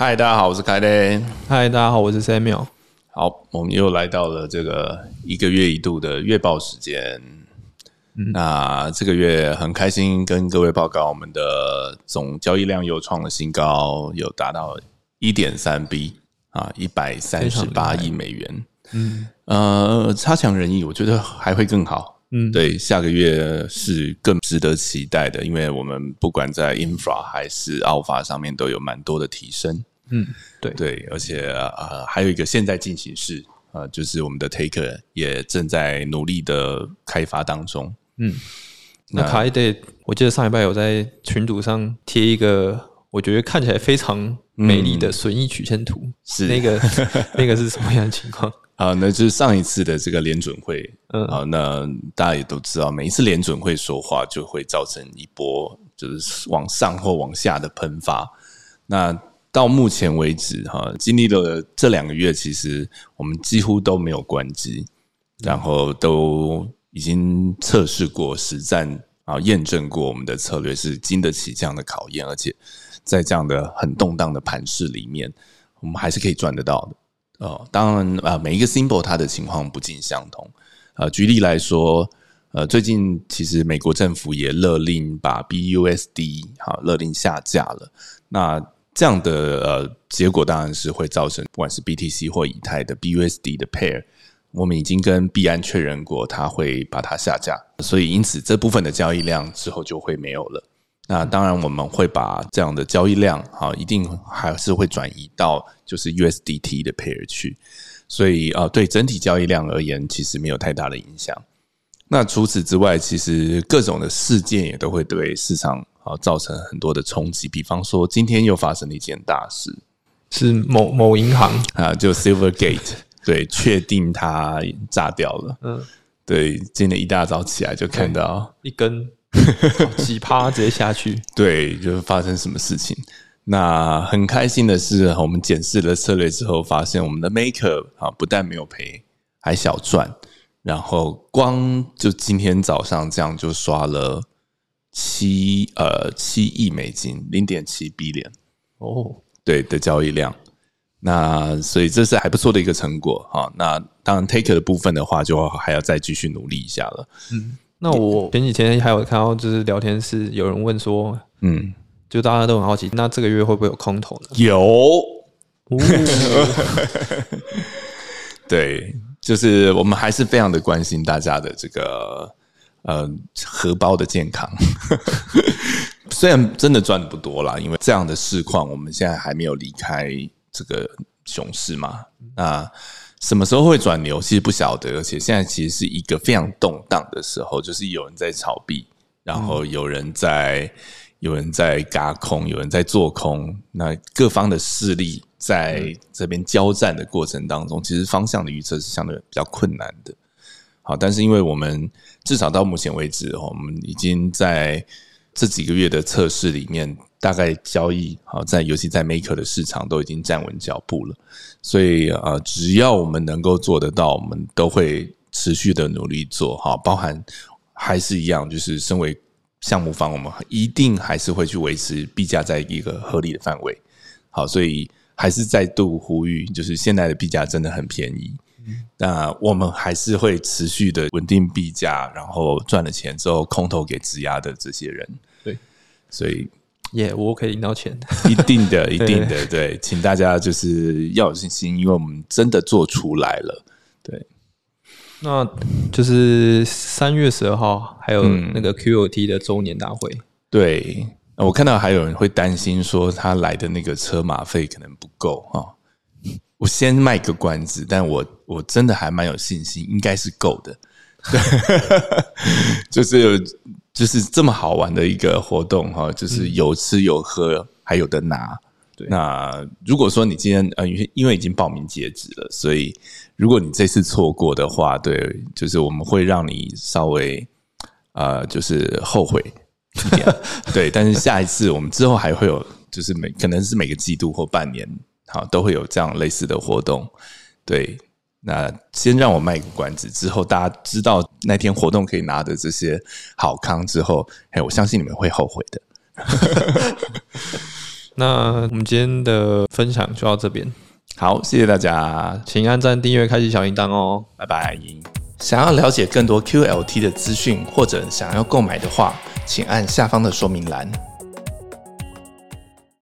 嗨，大家好，我是凯雷。嗨，大家好，我是 Samuel。好，我们又来到了这个一个月一度的月报时间。那这个月很开心跟各位报告，我们的总交易量又创了新高，有达到一点三 B 啊，一百三十八亿美元。嗯，呃，差强人意，我觉得还会更好。嗯，对，下个月是更值得期待的，因为我们不管在 infra 还是 alpha 上面都有蛮多的提升。嗯，对。对，而且呃，还有一个现在进行式啊，就是我们的 taker 也正在努力的开发当中。嗯，那卡伊德，我记得上一拜有在群组上贴一个，我觉得看起来非常美丽的损益曲线图，是。那个 那个是什么样的情况？啊，那就是上一次的这个联准会，嗯，啊，那大家也都知道，每一次联准会说话就会造成一波就是往上或往下的喷发。那到目前为止，哈，经历了这两个月，其实我们几乎都没有关机，然后都已经测试过、实战啊，验证过我们的策略是经得起这样的考验，而且在这样的很动荡的盘势里面，我们还是可以赚得到的。哦，当然啊，每一个 symbol 它的情况不尽相同。呃，举例来说，呃，最近其实美国政府也勒令把 BUSD 好勒令下架了。那这样的呃结果当然是会造成不管是 BTC 或以太的 BUSD 的 pair，我们已经跟币安确认过，它会把它下架。所以因此这部分的交易量之后就会没有了。那当然，我们会把这样的交易量，啊，一定还是会转移到就是 USDT 的 pair 去，所以啊，对整体交易量而言，其实没有太大的影响。那除此之外，其实各种的事件也都会对市场啊造成很多的冲击。比方说，今天又发生了一件大事，是某某银行啊，就 Silvergate，对，确定它炸掉了。嗯，对，今天一大早起来就看到一根。几趴直接下去，对，就是发生什么事情。那很开心的是，我们检视了策略之后，发现我们的 Maker 啊，不但没有赔，还小赚。然后光就今天早上这样就刷了七呃七亿美金，零点七 B 点哦，对的交易量。那所以这是还不错的一个成果哈。那当然 Taker 的部分的话，就还要再继续努力一下了。嗯。那我前几天还有看到，就是聊天室有人问说，嗯，就大家都很好奇，那这个月会不会有空头呢？有，对，就是我们还是非常的关心大家的这个呃荷包的健康。虽然真的赚的不多啦，因为这样的市况，我们现在还没有离开这个熊市嘛。那什么时候会转牛？其实不晓得，而且现在其实是一个非常动荡的时候，就是有人在炒币，然后有人在有人在嘎空，有人在做空，那各方的势力在这边交战的过程当中，其实方向的预测是相对比较困难的。好，但是因为我们至少到目前为止，我们已经在这几个月的测试里面。大概交易好在，尤其在 Maker 的市场都已经站稳脚步了，所以啊，只要我们能够做得到，我们都会持续的努力做哈。包含还是一样，就是身为项目方，我们一定还是会去维持币价在一个合理的范围。好，所以还是再度呼吁，就是现在的币价真的很便宜，那我们还是会持续的稳定币价，然后赚了钱之后空投给质押的这些人。对，所以。耶，我可以赢到钱，一定的，一定的，对，请大家就是要有信心，因为我们真的做出来了。对，那就是三月十二号还有那个 QOT 的周年大会。对，我看到还有人会担心说他来的那个车马费可能不够哈。我先卖个关子，但我我真的还蛮有信心，应该是够的。对，就是就是这么好玩的一个活动哈，就是有吃有喝，还有的拿。对，那如果说你今天呃，因为已经报名截止了，所以如果你这次错过的话，对，就是我们会让你稍微呃，就是后悔一点。对，但是下一次我们之后还会有，就是每可能是每个季度或半年，好，都会有这样类似的活动。对。那先让我卖个关子，之后大家知道那天活动可以拿的这些好康之后，哎，我相信你们会后悔的。那我们今天的分享就到这边。好，谢谢大家，请按赞、订阅、开启小铃铛哦。拜拜。想要了解更多 QLT 的资讯，或者想要购买的话，请按下方的说明栏。